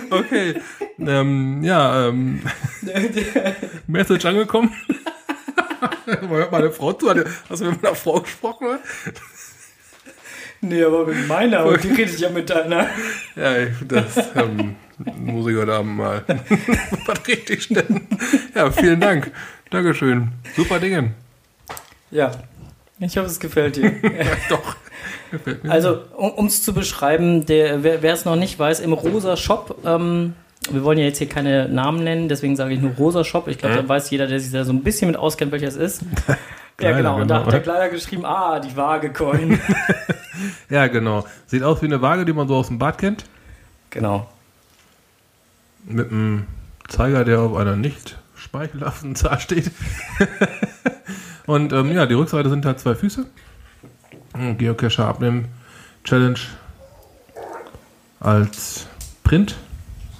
Okay. Ähm, ja, ähm, Message angekommen. Hört meine Frau zu? Hast du mit meiner Frau gesprochen? oder? Nee, aber mit meiner, und die redet ja mit deiner. Ja, das ähm, muss ich heute Abend mal was richtig stellen. Ja, vielen Dank. Dankeschön. Super Dingen. Ja. Ich hoffe, es gefällt dir. Doch. Gefällt mir. Also, um es zu beschreiben, der, wer es noch nicht weiß, im Rosa Shop, ähm, wir wollen ja jetzt hier keine Namen nennen, deswegen sage ich nur Rosa Shop. Ich glaube, da weiß jeder, der sich da so ein bisschen mit auskennt, welcher es ist. ja, Kleider, genau. Und da genau. hat der Kleider geschrieben, ah, die Waagecoin. Ja, genau. Sieht aus wie eine Waage, die man so aus dem Bad kennt. genau. Mit einem Zeiger, der auf einer nicht speichelhaften Zahl steht. Und ähm, ja, die Rückseite sind halt zwei Füße. Geocacher abnehmen Challenge als Print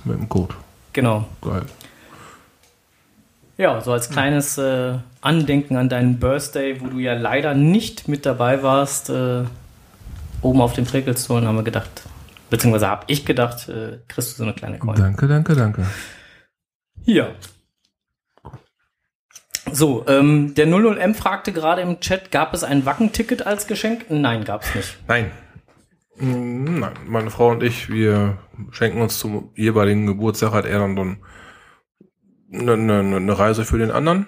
mit dem Code. Genau. Geil. Ja, so als kleines äh, Andenken an deinen Birthday, wo du ja leider nicht mit dabei warst, äh, oben auf dem Trickelstone haben wir gedacht, beziehungsweise habe ich gedacht, äh, kriegst du so eine kleine Coin. Danke, danke, danke. Hier. So, ähm, der 00M fragte gerade im Chat, gab es ein Wacken-Ticket als Geschenk? Nein, gab es nicht. Nein. Mm, Nein, meine Frau und ich, wir schenken uns zum jeweiligen Geburtstag hat er dann eine, eine, eine Reise für den anderen,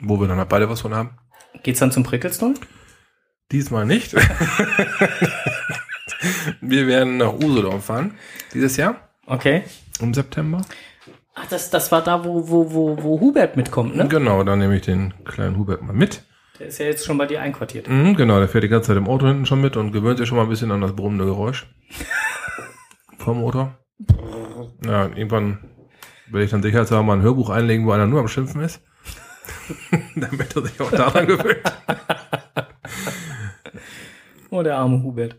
wo wir dann halt beide was von haben. Geht's dann zum Prickelstone? Diesmal nicht. wir werden nach Usedom fahren dieses Jahr Okay. im September. Ach, das, das war da, wo, wo, wo, wo Hubert mitkommt, ne? Genau, dann nehme ich den kleinen Hubert mal mit. Der ist ja jetzt schon bei dir einquartiert. Mhm, genau, der fährt die ganze Zeit im Auto hinten schon mit und gewöhnt sich schon mal ein bisschen an das brummende Geräusch vom Motor. Ja, irgendwann will ich dann sicherheitshalber mal ein Hörbuch einlegen, wo einer nur am Schimpfen ist. Damit er sich auch daran gewöhnt. Oh, der arme Hubert.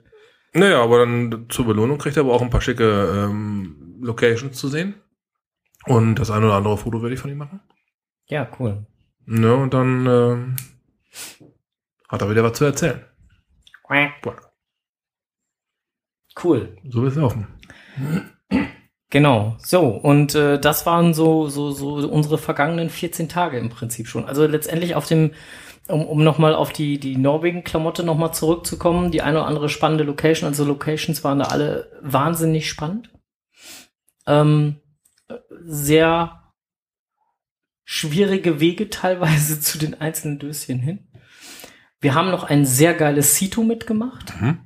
Naja, aber dann zur Belohnung kriegt er aber auch ein paar schicke ähm, Locations zu sehen. Und das eine oder andere Foto werde ich von ihm machen. Ja, cool. Ne, und dann ähm, hat er wieder was zu erzählen. Cool. So wird es laufen. Genau. So, und äh, das waren so, so, so unsere vergangenen 14 Tage im Prinzip schon. Also letztendlich auf dem, um, um nochmal auf die, die Norwegen-Klamotte nochmal zurückzukommen, die eine oder andere spannende Location, also Locations waren da alle wahnsinnig spannend. Ähm, sehr schwierige Wege teilweise zu den einzelnen Döschen hin. Wir haben noch ein sehr geiles Situ mitgemacht. Mhm.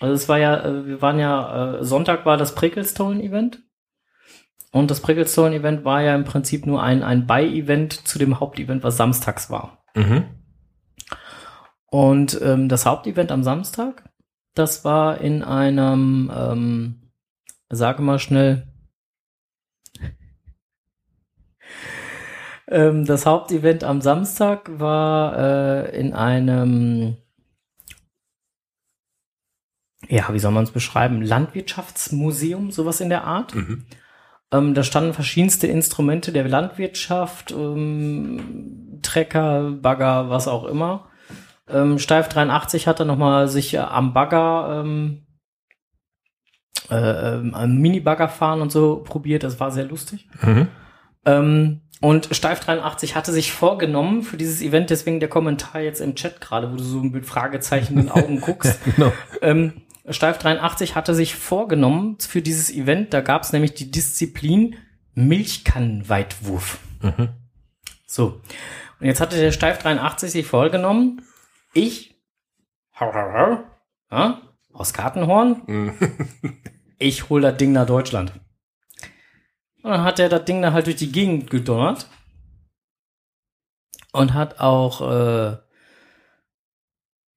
Also es war ja, äh, wir waren ja, äh, Sonntag war das Prickelstone-Event. Und das Prickelstone-Event war ja im Prinzip nur ein, ein Bei-Event zu dem Hauptevent, was samstags war. Mhm. Und ähm, das Hauptevent am Samstag, das war in einem, ähm, sage mal schnell, ähm, das Hauptevent am Samstag war äh, in einem, ja, wie soll man es beschreiben, Landwirtschaftsmuseum, sowas in der Art. Mhm. Ähm, da standen verschiedenste Instrumente der Landwirtschaft, ähm, Trecker, Bagger, was auch immer. Ähm, Steif 83 hat dann nochmal sich äh, am Bagger, ähm, äh, ähm, am Mini-Bagger fahren und so probiert. Das war sehr lustig. Mhm. Ähm, und Steif 83 hatte sich vorgenommen für dieses Event, deswegen der Kommentar jetzt im Chat gerade, wo du so mit Fragezeichen in den Augen guckst. Genau. Ähm, Steif 83 hatte sich vorgenommen für dieses Event, da gab es nämlich die Disziplin Milchkannenweitwurf. Mhm. So. Und jetzt hatte der Steif 83 sich vorgenommen, ich, hau, hau, hau, ja, aus Kartenhorn, Mhm. ich hol das Ding nach Deutschland. Und dann hat er das Ding da halt durch die Gegend gedonnert. Und hat auch äh,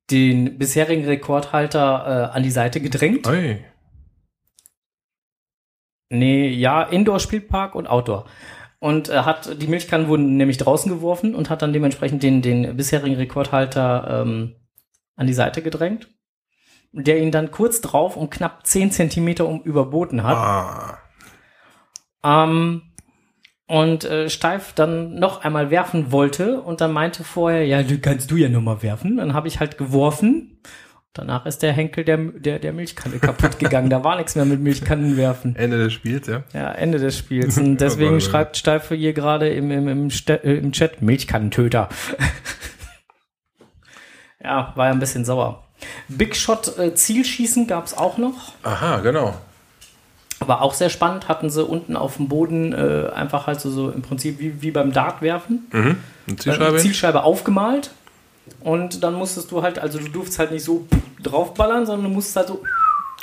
den bisherigen Rekordhalter äh, an die Seite gedrängt. Oi. Nee, ja, Indoor-Spielpark und Outdoor. Und äh, hat die Milchkannen wurden nämlich draußen geworfen und hat dann dementsprechend den, den bisherigen Rekordhalter ähm, an die Seite gedrängt. Der ihn dann kurz drauf um knapp 10 Zentimeter um überboten hat. Ah. Ähm, und äh, Steif dann noch einmal werfen wollte und dann meinte vorher, ja, du kannst du ja noch mal werfen. Dann habe ich halt geworfen. Danach ist der Henkel der, der, der Milchkanne kaputt gegangen. Da war nichts mehr mit Milchkannen werfen. Ende des Spiels, ja. Ja, Ende des Spiels. Und deswegen Oh Gott, oh schreibt Steif hier gerade im, im, im, äh, im Chat Milchkannentöter. ja, war ja ein bisschen sauer. Big Shot äh, Zielschießen gab's auch noch. Aha, genau. War auch sehr spannend, hatten sie unten auf dem Boden äh, einfach halt so, so im Prinzip wie, wie beim Dart werfen. Mhm. Eine Äh, Zielscheibe. Die Zielscheibe aufgemalt. Und dann musstest du halt, also du durftest halt nicht so draufballern, sondern du musst halt so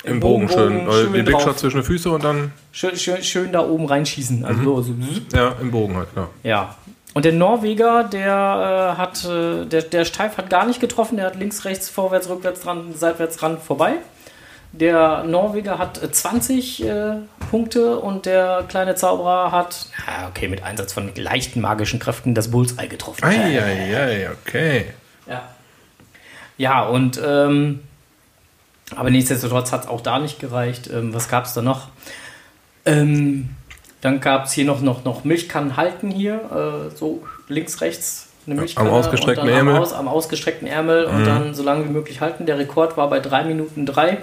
Im Bogen, schön. Also den Big Shot zwischen die Füße und dann, schön, schön, schön da oben reinschießen. Also so, so. ja, im Bogen halt, genau. Ja. Und der Norweger, der äh, hat, äh, der, der Steif hat gar nicht getroffen, der hat links, rechts, vorwärts, rückwärts dran, seitwärts dran vorbei. Der Norweger hat äh, 20 äh, Punkte und der kleine Zauberer hat, ja, okay, mit Einsatz von leichten magischen Kräften das Bullseye getroffen. Eieiei, okay. Ja. Ja, und ähm, aber nichtsdestotrotz hat es auch da nicht gereicht. Ähm, was gab es da noch? Ähm, Dann gab es hier noch, noch, noch Milchkannen halten hier, äh, so links, rechts eine Milchkanne. Am ausgestreckten und dann Ärmel. Am, aus, am ausgestreckten Ärmel und Mhm. dann so lange wie möglich halten. Der Rekord war bei 3 Minuten 3.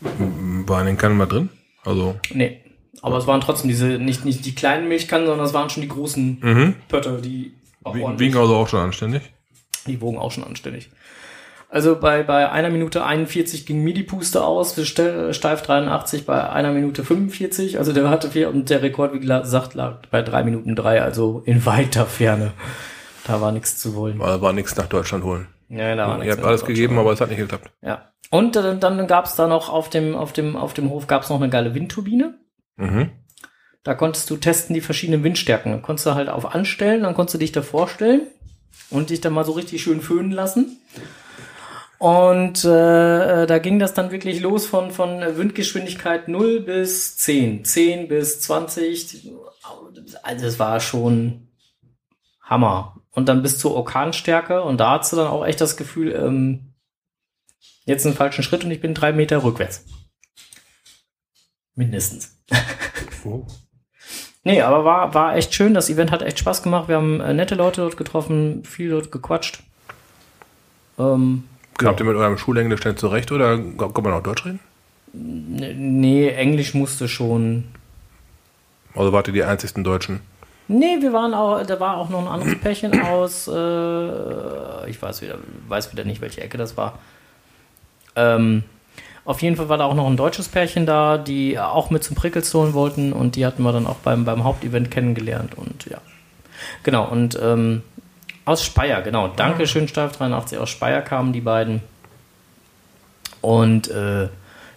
War in den Kannen mal drin? Also, Nee. Aber es waren trotzdem diese, nicht, nicht die kleinen Milchkannen, sondern es waren schon die großen mhm. Pötte, die auch Wie- wiegen also auch schon anständig. Die wogen auch schon anständig. Also bei, bei einer Minute 41 ging mir die Puste aus, Ste- Steif 83 bei einer Minute 45, also der hatte vier und der Rekord, wie gesagt, lag bei drei Minuten drei, also in weiter Ferne. Da war nichts zu wollen. War, war nichts nach Deutschland holen. Ja, da war Ihr habt alles gegeben, aber es hat nicht geklappt. Ja. Und äh, dann gab es da noch auf dem, auf dem, auf dem Hof gab's noch eine geile Windturbine. Mhm. Da konntest du testen die verschiedenen Windstärken. Dann konntest du halt auf Anstellen, dann konntest du dich da vorstellen und dich dann mal so richtig schön föhnen lassen. Und äh, da ging das dann wirklich los von, von Windgeschwindigkeit 0 bis 10, 10 bis 20. Also es war schon Hammer. Und dann bis zur Orkanstärke und da hast du dann auch echt das Gefühl, ähm, jetzt einen falschen Schritt und ich bin drei Meter rückwärts. Mindestens. Oh. Nee, aber war, war echt schön. Das Event hat echt Spaß gemacht. Wir haben äh, nette Leute dort getroffen, viel dort gequatscht. Ähm, Habt ihr mit eurem Schulenglisch denn zurecht oder kann man auch Deutsch reden? nee, Englisch musste schon. Also wart ihr die einzigsten Deutschen? Nee, wir waren auch, da war auch noch ein anderes Pärchen aus, äh, ich weiß wieder, weiß wieder nicht, welche Ecke das war. Ähm, auf jeden Fall war da auch noch ein deutsches Pärchen da, die auch mit zum Prickelstone wollten und die hatten wir dann auch beim, beim Hauptevent kennengelernt und ja. Genau, und ähm, aus Speyer, genau. Dankeschön, Steif 83. Aus Speyer kamen die beiden. Und äh,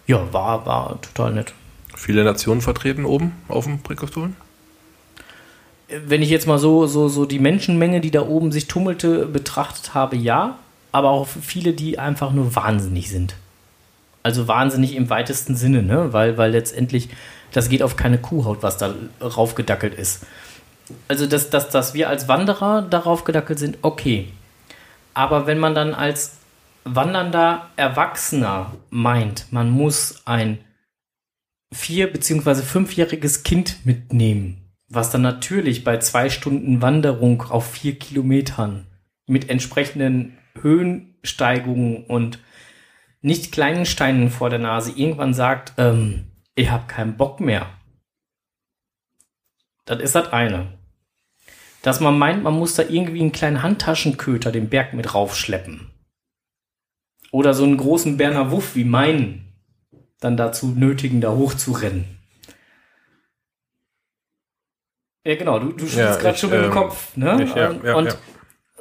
ja, war, war total nett. Viele Nationen vertreten oben auf dem Präkoston? Wenn ich jetzt mal so, so, so die Menschenmenge, die da oben sich tummelte, betrachtet habe, ja. Aber auch viele, die einfach nur wahnsinnig sind. Also wahnsinnig im weitesten Sinne, ne? Weil, weil letztendlich, das geht auf keine Kuhhaut, was da raufgedackelt ist. Also, dass, dass, dass wir als Wanderer darauf gedackelt sind, okay. Aber wenn man dann als wandernder Erwachsener meint, man muss ein vier- beziehungsweise fünfjähriges Kind mitnehmen, was dann natürlich bei zwei Stunden Wanderung auf vier Kilometern mit entsprechenden Höhensteigungen und nicht kleinen Steinen vor der Nase irgendwann sagt, ähm, ich habe keinen Bock mehr. Das ist das eine. Dass man meint, man muss da irgendwie einen kleinen Handtaschenköter den Berg mit raufschleppen. Oder so einen großen Berner Wuff wie meinen dann dazu nötigen, da hochzurennen. Ja, genau, du, du schüttelst Ja, gerade schon mit dem ähm, Kopf, ne? ich, ja, und, ja, und.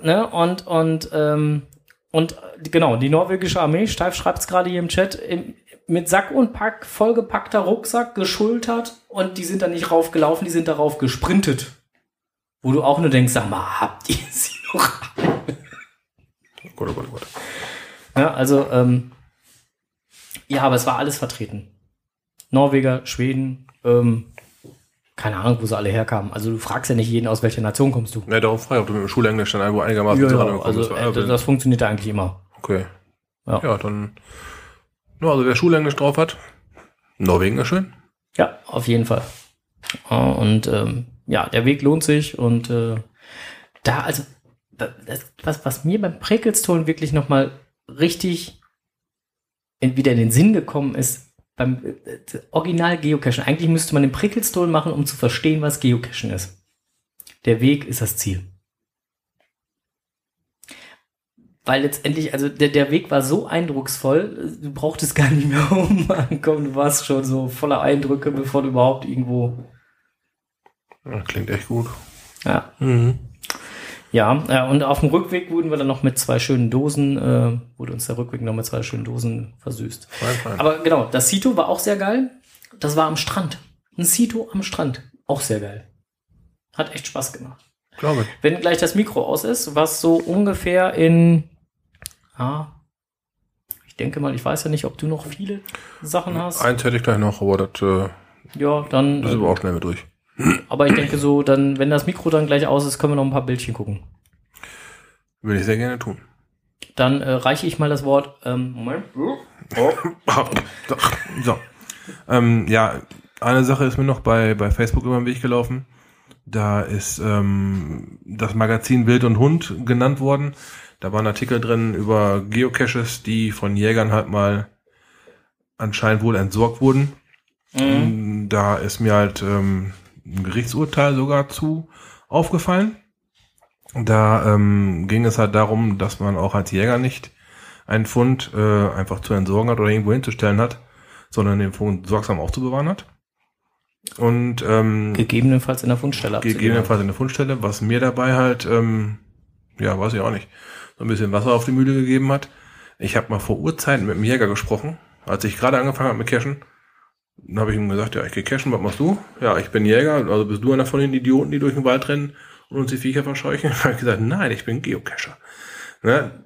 Ne? und, und, ähm, und äh, genau, die norwegische Armee, Steif schreibt es gerade hier im Chat, im, mit Sack und Pack, vollgepackter Rucksack, geschultert und die sind da nicht raufgelaufen, die sind darauf gesprintet. Wo du auch nur denkst, sag mal, habt ihr sie noch? Gut, oh Gott. Ja, also, ähm, ja, aber es war alles vertreten. Norweger, Schweden, ähm, keine Ahnung, wo sie alle herkamen. Also du fragst ja nicht jeden, aus welcher Nation kommst du. Ja, darum frage ich, ob du mit dem Schulenglisch dann irgendwo einigermaßen Ja, dran also bist. äh, Also, das funktioniert eigentlich immer. okay. Ja. Ja, dann. Ja, also wer Schulenglisch drauf hat, Norwegen ist schön. Ja, auf jeden Fall. Äh, Und ähm, ja, der Weg lohnt sich und äh, da, also, das, was, was mir beim Präkelstone wirklich nochmal richtig in, wieder in den Sinn gekommen ist, beim äh, Original Geocachen. Eigentlich müsste man den Prickelstone machen, um zu verstehen, was Geocachen ist. Der Weg ist das Ziel. Weil letztendlich, also der, der Weg war so eindrucksvoll, du brauchtest gar nicht mehr umankommen. Du warst schon so voller Eindrücke, bevor du überhaupt irgendwo. Ja, klingt echt gut. Ja, Mhm. Ja. äh, und auf dem Rückweg wurden wir dann noch mit zwei schönen Dosen, äh, wurde uns der Rückweg noch mit zwei schönen Dosen versüßt. Fein, fein. Aber genau, das Sito war auch sehr geil. Das war am Strand. Ein Sito am Strand. Auch sehr geil. Hat echt Spaß gemacht. Glaube ich. Wenn gleich das Mikro aus ist, was so ungefähr in, ja, ich denke mal, ich weiß ja nicht, ob du noch viele Sachen hast. Eins hätte ich gleich noch, aber das, äh, ja, dann, das sind wir auch schnell mit durch. Aber ich denke so, dann, wenn das Mikro dann gleich aus ist, können wir noch ein paar Bildchen gucken. Würde ich sehr gerne tun. Dann äh, reiche ich mal das Wort, ähm, Moment. so. Ähm, ja, eine Sache ist mir noch bei, bei Facebook über den Weg gelaufen. Da ist ähm, das Magazin Wild und Hund genannt worden. Da war ein Artikel drin über Geocaches, die von Jägern halt mal anscheinend wohl entsorgt wurden. Mhm. Da ist mir halt ähm, ein Gerichtsurteil sogar zu aufgefallen. Da ähm, ging es halt darum, dass man auch als Jäger nicht einen Fund äh, einfach zu entsorgen hat oder irgendwo hinzustellen hat, sondern den Fund sorgsam aufzubewahren hat. Und ähm, Gegebenenfalls in der Fundstelle gegebenenfalls in der Fundstelle, was mir dabei halt, ähm, ja, weiß ich auch nicht, so ein bisschen Wasser auf die Mühle gegeben hat. Ich habe mal vor Urzeiten mit einem Jäger gesprochen, als ich gerade angefangen habe mit Cashen. Dann habe ich ihm gesagt, ja, ich gehe cashen, was machst du? Ja, ich bin Jäger, also bist du einer von den Idioten, die durch den Wald rennen und uns die Viecher verscheuchen? Dann habe ich gesagt, nein, ich bin Geocacher. Ne?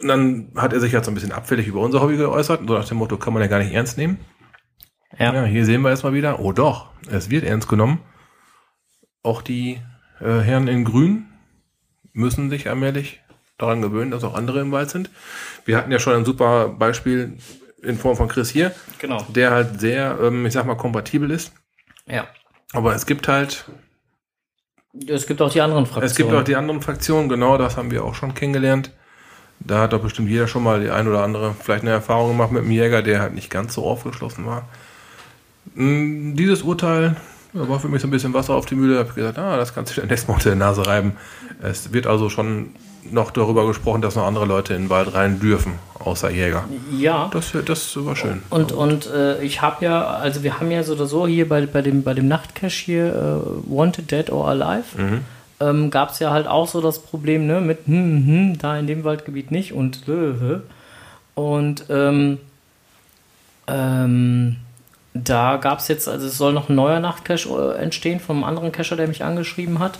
Und dann hat er sich halt so ein bisschen abfällig über unser Hobby geäußert, so nach dem Motto, kann man ja gar nicht ernst nehmen. Ja. Ja, hier sehen wir erstmal wieder, oh doch, es wird ernst genommen. Auch die äh, Herren in Grün müssen sich allmählich daran gewöhnen, dass auch andere im Wald sind. Wir hatten ja schon ein super Beispiel in Form von Chris hier, Genau. der halt sehr, ähm, ich sag mal, kompatibel ist. Ja. Aber es gibt halt, Es gibt auch die anderen Fraktionen. es gibt auch die anderen Fraktionen, genau, das haben wir auch schon kennengelernt. Da hat doch bestimmt jeder schon mal die ein oder andere vielleicht eine Erfahrung gemacht mit einem Jäger, der halt nicht ganz so aufgeschlossen war. Mm, Dieses Urteil war für mich so ein bisschen Wasser auf die Mühle. Da habe ich gesagt, ah, das kannst du dir nächstes Mal unter der Nase reiben. Es wird also schon noch darüber gesprochen, dass noch andere Leute in den Wald rein dürfen, außer Jäger. Ja. Das, das war schön. Und, und äh, ich habe ja, also wir haben ja so oder so hier bei, bei dem, bei dem Nachtcache hier, äh, Wanted Dead or Alive, ähm, gab es ja halt auch so das Problem, ne, mit hm, hm, da in dem Waldgebiet nicht und äh, und ähm, ähm, da gab es jetzt, also es soll noch ein neuer Nachtcache äh, entstehen einem anderen Cacher, der mich angeschrieben hat.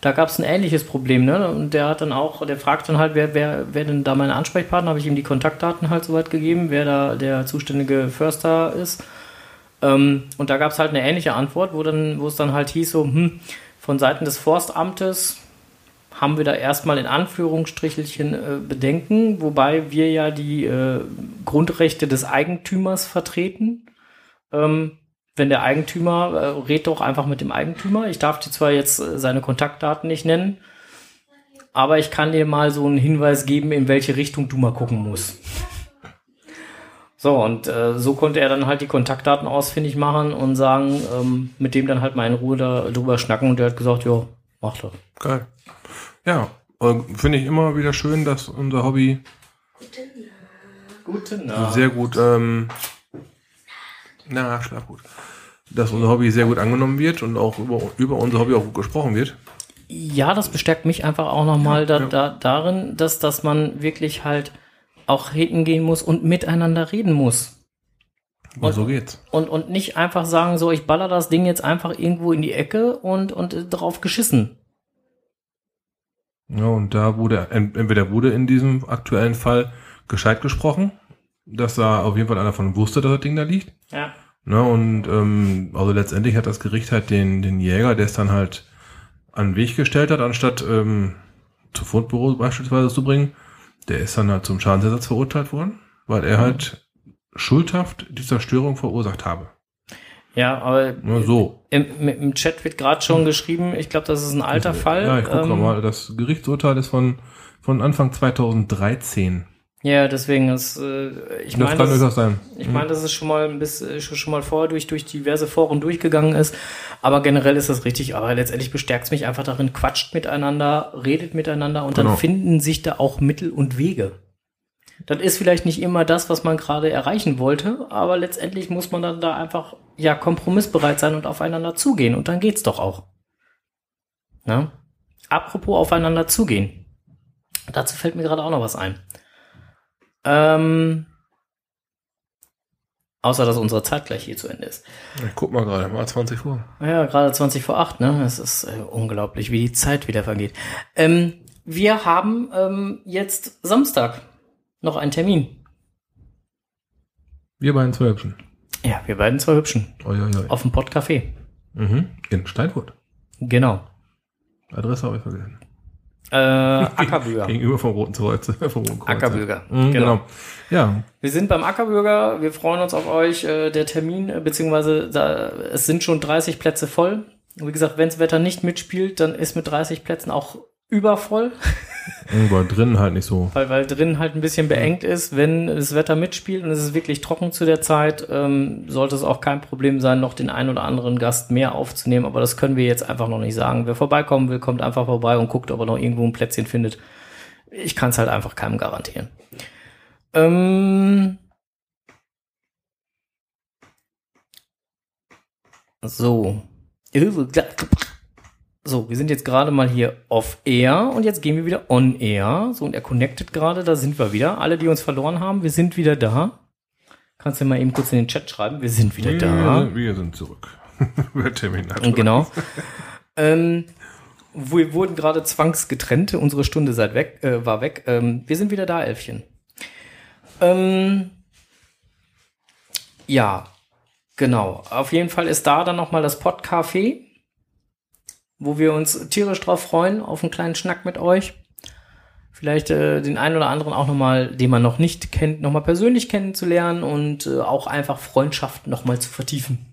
Da gab es ein ähnliches Problem, ne? Und der hat dann auch, der fragt dann halt, wer, wer, wer denn da meine Ansprechpartner, habe ich ihm die Kontaktdaten halt soweit gegeben, wer da der zuständige Förster ist. Ähm, und da gab es halt eine ähnliche Antwort, wo dann, wo es dann halt hieß, so, hm, von Seiten des Forstamtes haben wir da erstmal in Anführungsstrichelchen äh, Bedenken, wobei wir ja die äh, Grundrechte des Eigentümers vertreten. Ähm, wenn der Eigentümer, äh, red doch einfach mit dem Eigentümer. Ich darf dir zwar jetzt äh, seine Kontaktdaten nicht nennen, aber ich kann dir mal so einen Hinweis geben, in welche Richtung du mal gucken musst. So, und äh, so konnte er dann halt die Kontaktdaten ausfindig machen und sagen, ähm, mit dem dann halt mal in Ruhe da, drüber schnacken und der hat gesagt, ja, mach doch. Geil. Ja, äh, finde ich immer wieder schön, dass unser Hobby Gute Nacht. sehr gut, ähm, na, schlaf gut. Dass unser Hobby sehr gut angenommen wird und auch über, über unser Hobby auch gut gesprochen wird. Ja, das bestärkt mich einfach auch nochmal da, ja. da, darin, dass, dass man wirklich halt auch hingehen muss und miteinander reden muss. Und so geht's. Und, und nicht einfach sagen, so, ich baller das Ding jetzt einfach irgendwo in die Ecke und, und drauf geschissen. Ja, und da wurde, ent- entweder wurde in diesem aktuellen Fall gescheit gesprochen, dass da auf jeden Fall einer von wusste, dass das Ding da liegt. Ja. Ne, und ähm, also letztendlich hat das Gericht halt den, den Jäger, der es dann halt an den Weg gestellt hat, anstatt ähm, zu Fundbüro beispielsweise zu bringen, der ist dann halt zum Schadensersatz verurteilt worden, weil er halt schuldhaft die Zerstörung verursacht habe. Ja, aber Nur so. im, im im Chat wird gerade schon geschrieben, ich glaube, das ist ein alter Fall. Ja, ich gucke Ähm, mal. Das Gerichtsurteil ist von, von Anfang 2013. Ja, deswegen ist, äh, ich das meine, das, durchaus sein. ich meine, dass es schon mal ein bisschen, schon schon mal vorher durch, durch diverse Foren durchgegangen ist. Aber generell ist das richtig. Aber letztendlich bestärkt es mich einfach darin, quatscht miteinander, redet miteinander und Genau. dann finden sich da auch Mittel und Wege. Das ist vielleicht nicht immer das, was man gerade erreichen wollte, aber letztendlich muss man dann da einfach ja kompromissbereit sein und aufeinander zugehen und dann geht's doch auch. Na? Apropos aufeinander zugehen. Dazu fällt mir gerade auch noch was ein. Ähm, außer dass unsere Zeit gleich hier zu Ende ist. Ich guck mal gerade, mal 20 Uhr. Ja, gerade 20 vor 8, ne? Es ist äh, unglaublich, wie die Zeit wieder vergeht. Ähm, wir haben ähm, jetzt Samstag noch einen Termin. Wir beiden zwei Hübschen. Ja, wir beiden zwei Hübschen. Oi, oi, oi. Auf dem Pottcafé. Mhm. In Steinfurt. Genau. Adresse habe ich vergessen. Äh, Ackerbürger. Gegenüber vom Roten Kreuz. vom Roten Kreuz. Ackerbürger. Mhm, genau. Ja, Wir sind beim Ackerbürger. Wir freuen uns auf euch. Äh, der Termin, äh, beziehungsweise da, es sind schon 30 Plätze voll. Wie gesagt, wenn das Wetter nicht mitspielt, dann ist mit 30 Plätzen auch übervoll, irgendwo drin halt nicht so. weil, weil drin halt ein bisschen beengt ist. Wenn das Wetter mitspielt und es ist wirklich trocken zu der Zeit, ähm, sollte es auch kein Problem sein, noch den einen oder anderen Gast mehr aufzunehmen. Aber das können wir jetzt einfach noch nicht sagen. Wer vorbeikommen will, kommt einfach vorbei und guckt, ob er noch irgendwo ein Plätzchen findet. Ich kann es halt einfach keinem garantieren. Ähm so. So, wir sind jetzt gerade mal hier off air und jetzt gehen wir wieder on air. So, und er connectet gerade, da sind wir wieder. Alle, die uns verloren haben, wir sind wieder da. Kannst du mal eben kurz in den Chat schreiben, wir sind wieder da. Wir, wir sind zurück. Der Terminator. Genau. ähm, wir wurden gerade zwangsgetrennt. Unsere Stunde seit weg, äh, war weg. Ähm, wir sind wieder da, Elfchen. Ähm, ja, genau. Auf jeden Fall ist da dann nochmal das Podcafé, wo wir uns tierisch drauf freuen, auf einen kleinen Schnack mit euch. Vielleicht äh, den einen oder anderen auch nochmal, den man noch nicht kennt, nochmal persönlich kennenzulernen und äh, auch einfach Freundschaften nochmal zu vertiefen.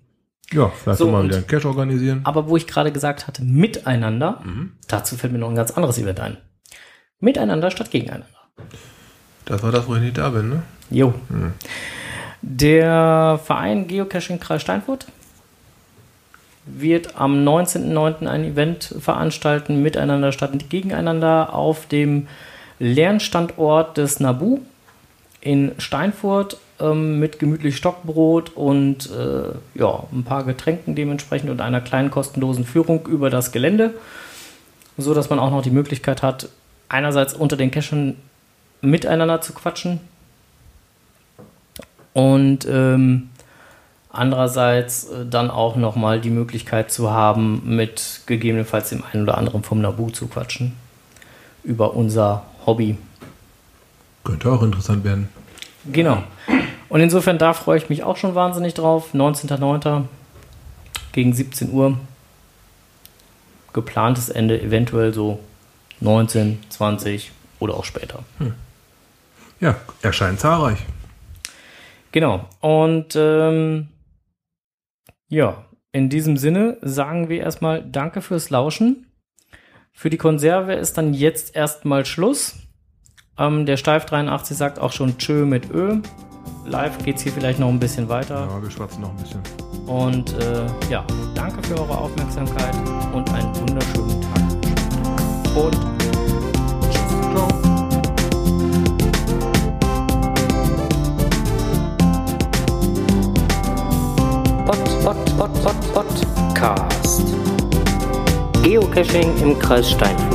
Ja, vielleicht So, mal wieder einen Cash organisieren. Aber wo ich gerade gesagt hatte, miteinander, dazu fällt mir noch ein ganz anderes Event ein. Miteinander statt gegeneinander. Das war das, wo ich nicht da bin, ne? Jo. Der Verein Geocaching Kreis Steinfurt wird am 19.09. ein Event veranstalten, miteinander statt gegeneinander, auf dem Lernstandort des Nabu in Steinfurt ähm, mit gemütlich Stockbrot und äh, ja, ein paar Getränken dementsprechend und einer kleinen kostenlosen Führung über das Gelände, so dass man auch noch die Möglichkeit hat, einerseits unter den Cachen miteinander zu quatschen und ähm, andererseits äh, dann auch nochmal die Möglichkeit zu haben, mit gegebenenfalls dem einen oder anderen vom Nabu zu quatschen über unser Hobby. Könnte auch interessant werden. Genau. Und insofern da freue ich mich auch schon wahnsinnig drauf. 19.09. gegen 17 Uhr. Geplantes Ende eventuell so 19, 20 oder auch später. Ja, erscheint zahlreich. Genau. Und ähm, ja, in diesem Sinne sagen wir erstmal Danke fürs Lauschen. Für die Konserve ist dann jetzt erstmal Schluss. Ähm, der Steif 83 sagt auch schon Tschö mit Ö. Live geht's hier vielleicht noch ein bisschen weiter. Ja, wir schwatzen noch ein bisschen. Und äh, ja, danke für eure Aufmerksamkeit und einen wunderschönen Tag. Und Pod, Pod, Pod, Pod, Podcast. Geocaching im Kreis Steinfurt.